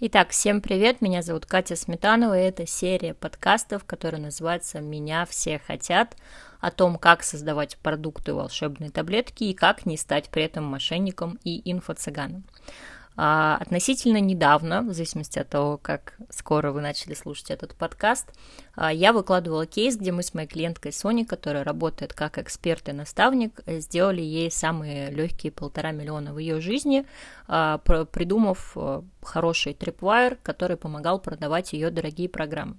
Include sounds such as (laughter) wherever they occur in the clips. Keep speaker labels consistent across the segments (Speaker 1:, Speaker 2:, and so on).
Speaker 1: Итак, всем привет, меня зовут Катя Сметанова, и это серия подкастов, которая называется «Меня все хотят», о том, как создавать продукты волшебные таблетки и как не стать при этом мошенником и инфо-цыганом. А, относительно недавно, в зависимости от того, как скоро вы начали слушать этот подкаст, а, я выкладывала кейс, где мы с моей клиенткой Соней, которая работает как эксперт и наставник, сделали ей самые легкие полтора миллиона в ее жизни, а, придумав хороший трипвайр, который помогал продавать ее дорогие программы.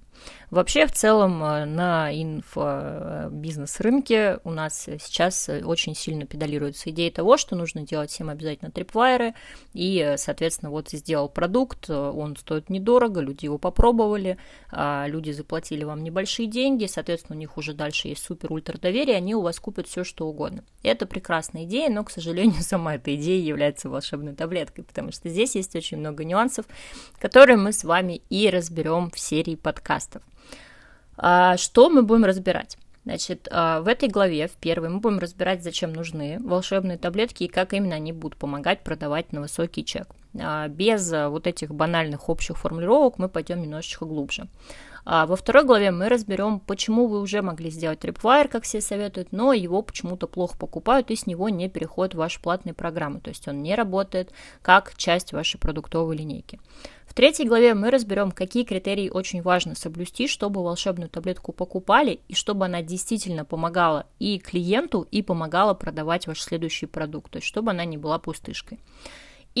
Speaker 1: Вообще, в целом, на инфобизнес-рынке у нас сейчас очень сильно педалируется идея того, что нужно делать всем обязательно трипвайры, и, соответственно, вот сделал продукт, он стоит недорого, люди его попробовали, люди заплатили вам небольшие деньги, соответственно, у них уже дальше есть супер-ультра доверие, они у вас купят все, что угодно. Это прекрасная идея, но, к сожалению, (laughs) сама эта идея является волшебной таблеткой, потому что здесь есть очень много нюансов, которые мы с вами и разберем в серии подкастов. А, что мы будем разбирать? Значит, а, в этой главе, в первой, мы будем разбирать, зачем нужны волшебные таблетки и как именно они будут помогать продавать на высокий чек. А, без вот этих банальных общих формулировок мы пойдем немножечко глубже. А во второй главе мы разберем, почему вы уже могли сделать Tripwire, как все советуют, но его почему-то плохо покупают и с него не переходят в ваши платные программы, то есть он не работает как часть вашей продуктовой линейки. В третьей главе мы разберем, какие критерии очень важно соблюсти, чтобы волшебную таблетку покупали и чтобы она действительно помогала и клиенту, и помогала продавать ваш следующий продукт, то есть чтобы она не была пустышкой.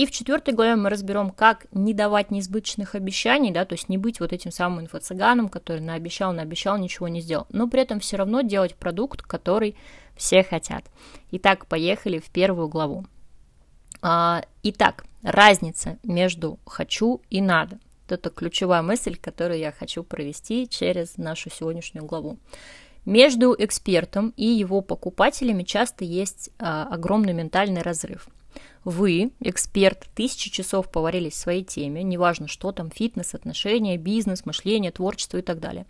Speaker 1: И в четвертой главе мы разберем, как не давать неизбыточных обещаний, да, то есть не быть вот этим самым инфо-цыганом, который наобещал, наобещал, ничего не сделал, но при этом все равно делать продукт, который все хотят. Итак, поехали в первую главу. А, итак, разница между хочу и надо. Это ключевая мысль, которую я хочу провести через нашу сегодняшнюю главу. Между экспертом и его покупателями часто есть а, огромный ментальный разрыв – вы, эксперт, тысячи часов поварились в своей теме, неважно, что там, фитнес, отношения, бизнес, мышление, творчество и так далее.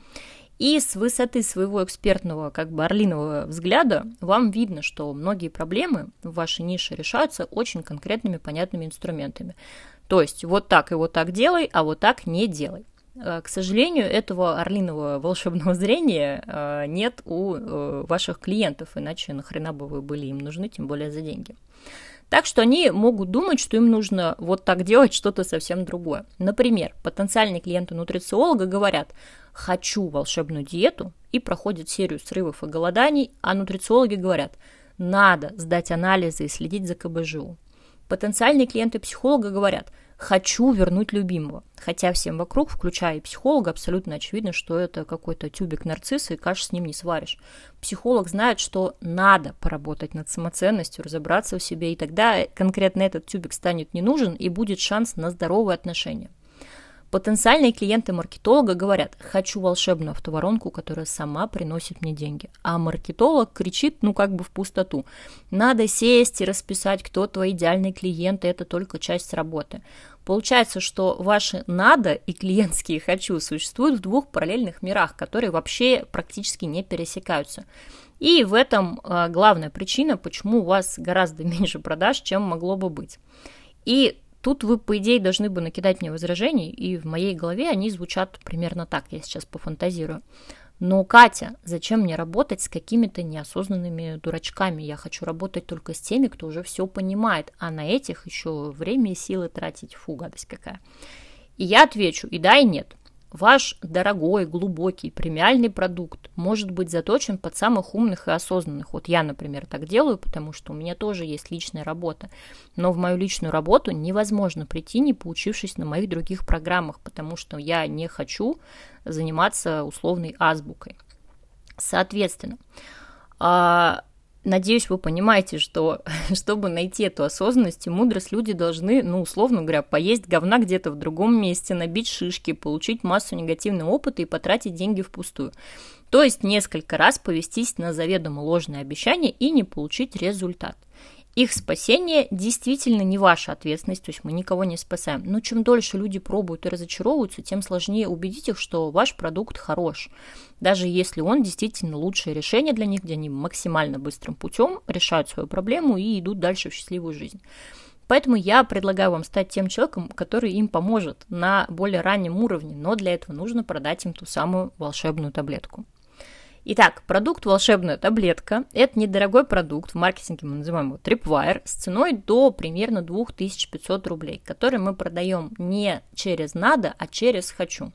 Speaker 1: И с высоты своего экспертного, как бы орлиного взгляда, вам видно, что многие проблемы в вашей нише решаются очень конкретными, понятными инструментами. То есть вот так и вот так делай, а вот так не делай. Э, к сожалению, этого орлиного (laughs) волшебного зрения э, нет у э, ваших клиентов, иначе нахрена бы вы были им нужны, тем более за деньги. Так что они могут думать, что им нужно вот так делать что-то совсем другое. Например, потенциальные клиенты нутрициолога говорят, хочу волшебную диету, и проходят серию срывов и голоданий, а нутрициологи говорят, надо сдать анализы и следить за КБЖУ. Потенциальные клиенты психолога говорят, хочу вернуть любимого. Хотя всем вокруг, включая и психолога, абсолютно очевидно, что это какой-то тюбик нарцисса, и каш с ним не сваришь. Психолог знает, что надо поработать над самоценностью, разобраться в себе, и тогда конкретно этот тюбик станет не нужен, и будет шанс на здоровые отношения. Потенциальные клиенты маркетолога говорят, хочу волшебную автоворонку, которая сама приносит мне деньги. А маркетолог кричит, ну как бы в пустоту. Надо сесть и расписать, кто твой идеальный клиент, и это только часть работы. Получается, что ваши «надо» и клиентские «хочу» существуют в двух параллельных мирах, которые вообще практически не пересекаются. И в этом а, главная причина, почему у вас гораздо (laughs) меньше продаж, чем могло бы быть. И Тут вы, по идее, должны бы накидать мне возражений, и в моей голове они звучат примерно так, я сейчас пофантазирую. Но, Катя, зачем мне работать с какими-то неосознанными дурачками? Я хочу работать только с теми, кто уже все понимает, а на этих еще время и силы тратить. Фу, гадость какая. И я отвечу и да, и нет. Ваш дорогой, глубокий, премиальный продукт может быть заточен под самых умных и осознанных. Вот я, например, так делаю, потому что у меня тоже есть личная работа. Но в мою личную работу невозможно прийти, не поучившись на моих других программах, потому что я не хочу заниматься условной азбукой. Соответственно, а, Надеюсь, вы понимаете, что (laughs) чтобы найти эту осознанность и мудрость, люди должны, ну, условно говоря, поесть говна где-то в другом месте, набить шишки, получить массу негативного опыта и потратить деньги впустую. То есть несколько раз повестись на заведомо ложные обещания и не получить результат. Их спасение действительно не ваша ответственность, то есть мы никого не спасаем. Но чем дольше люди пробуют и разочаровываются, тем сложнее убедить их, что ваш продукт хорош. Даже если он действительно лучшее решение для них, где они максимально быстрым путем решают свою проблему и идут дальше в счастливую жизнь. Поэтому я предлагаю вам стать тем человеком, который им поможет на более раннем уровне, но для этого нужно продать им ту самую волшебную таблетку. Итак, продукт «Волшебная таблетка» – это недорогой продукт, в маркетинге мы называем его Tripwire, с ценой до примерно 2500 рублей, который мы продаем не через «надо», а через «хочу».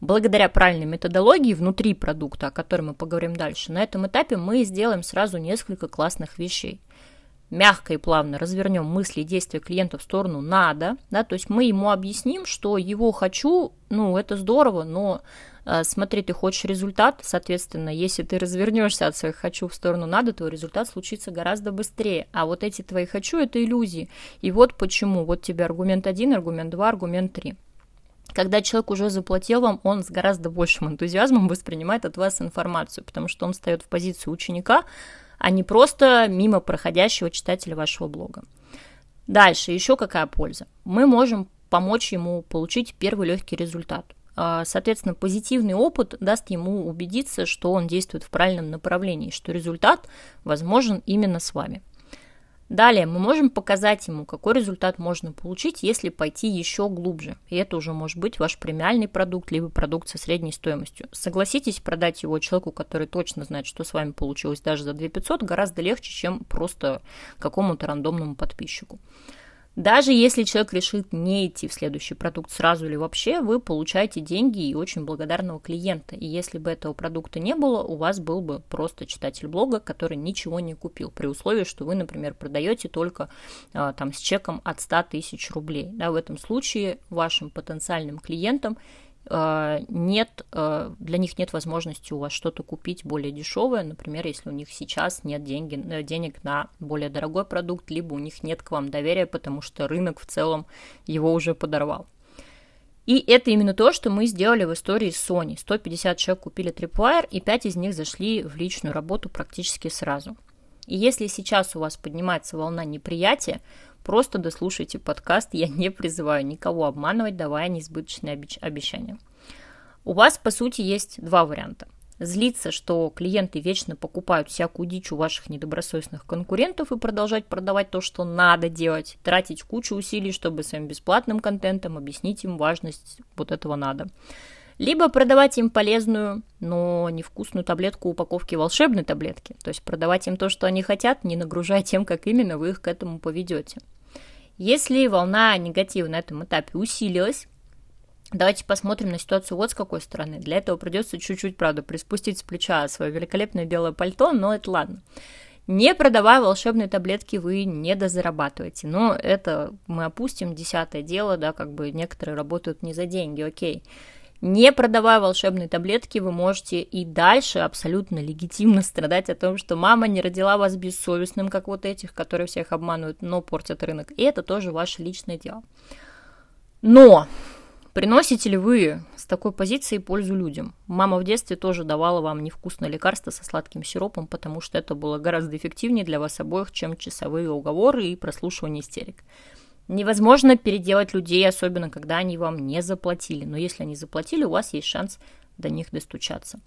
Speaker 1: Благодаря правильной методологии внутри продукта, о которой мы поговорим дальше, на этом этапе мы сделаем сразу несколько классных вещей – мягко и плавно развернем мысли и действия клиента в сторону надо, да, то есть мы ему объясним, что его хочу, ну, это здорово, но э, смотри, ты хочешь результат, соответственно, если ты развернешься от своих хочу в сторону надо, то результат случится гораздо быстрее. А вот эти твои хочу это иллюзии. И вот почему. Вот тебе аргумент один, аргумент два, аргумент три. Когда человек уже заплатил вам, он с гораздо большим энтузиазмом воспринимает от вас информацию, потому что он встает в позицию ученика, а не просто мимо проходящего читателя вашего блога. Дальше, еще какая польза? Мы можем помочь ему получить первый легкий результат. А, соответственно, позитивный опыт даст ему убедиться, что он действует в правильном направлении, что результат возможен именно с вами. Далее мы можем показать ему, какой результат можно получить, если пойти еще глубже. И это уже может быть ваш премиальный продукт, либо продукт со средней стоимостью. Согласитесь, продать его человеку, который точно знает, что с вами получилось даже за 2500, гораздо легче, чем просто какому-то рандомному подписчику. Даже если человек решит не идти в следующий продукт сразу или вообще, вы получаете деньги и очень благодарного клиента. И если бы этого продукта не было, у вас был бы просто читатель блога, который ничего не купил, при условии, что вы, например, продаете только а, там с чеком от 100 тысяч рублей. Да, в этом случае вашим потенциальным клиентам нет, э, для них нет возможности у вас что-то купить более дешевое, например, если у них сейчас нет деньги, э, денег на более дорогой продукт, либо у них нет к вам доверия, потому что рынок в целом его уже подорвал. И это именно то, что мы сделали в истории с Sony. 150 человек купили Tripwire, и 5 из них зашли в личную работу практически сразу. И если сейчас у вас поднимается волна неприятия, Просто дослушайте подкаст, я не призываю никого обманывать, давая неизбыточные обещания. У вас, по сути, есть два варианта. Злиться, что клиенты вечно покупают всякую дичь у ваших недобросовестных конкурентов и продолжать продавать то, что надо делать, тратить кучу усилий, чтобы своим бесплатным контентом объяснить им важность вот этого надо. Либо продавать им полезную, но невкусную таблетку упаковки волшебной таблетки. То есть продавать им то, что они хотят, не нагружая тем, как именно вы их к этому поведете. Если волна негатива на этом этапе усилилась, Давайте посмотрим на ситуацию вот с какой стороны. Для этого придется чуть-чуть, правда, приспустить с плеча свое великолепное белое пальто, но это ладно. Не продавая волшебные таблетки, вы не дозарабатываете. Но это мы опустим, десятое дело, да, как бы некоторые работают не за деньги, окей. Не продавая волшебные таблетки, вы можете и дальше абсолютно легитимно (laughs) страдать о том, что мама не родила вас бессовестным, как вот этих, которые всех обманывают, но портят рынок. И это тоже ваше личное дело. Но приносите ли вы с такой позиции пользу людям? Мама в детстве тоже давала вам невкусное лекарство со сладким сиропом, потому что это было гораздо эффективнее для вас обоих, чем часовые уговоры и прослушивание истерик. Невозможно переделать людей, особенно когда они вам не заплатили. Но если они заплатили, у вас есть шанс до них достучаться.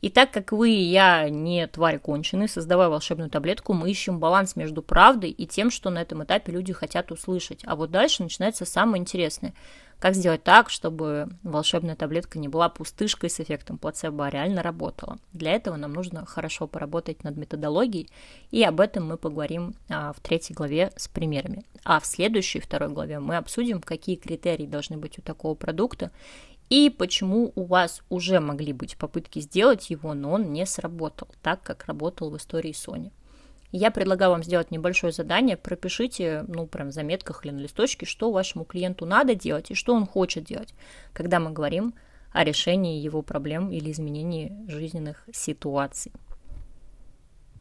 Speaker 1: И так как вы и я не тварь конченые, создавая волшебную таблетку, мы ищем баланс между правдой и тем, что на этом этапе люди хотят услышать. А вот дальше начинается самое интересное. Как сделать так, чтобы волшебная таблетка не была пустышкой с эффектом плацебо, а реально работала? Для этого нам нужно хорошо поработать над методологией, и об этом мы поговорим а, в третьей главе с примерами. А в следующей, второй главе мы обсудим, какие критерии должны быть у такого продукта и почему у вас уже могли быть попытки сделать его, но он не сработал так, как работал в истории Sony. Я предлагаю вам сделать небольшое задание, пропишите, ну, прям в заметках или на листочке, что вашему клиенту надо делать и что он хочет делать, когда мы говорим о решении его проблем или изменении жизненных ситуаций.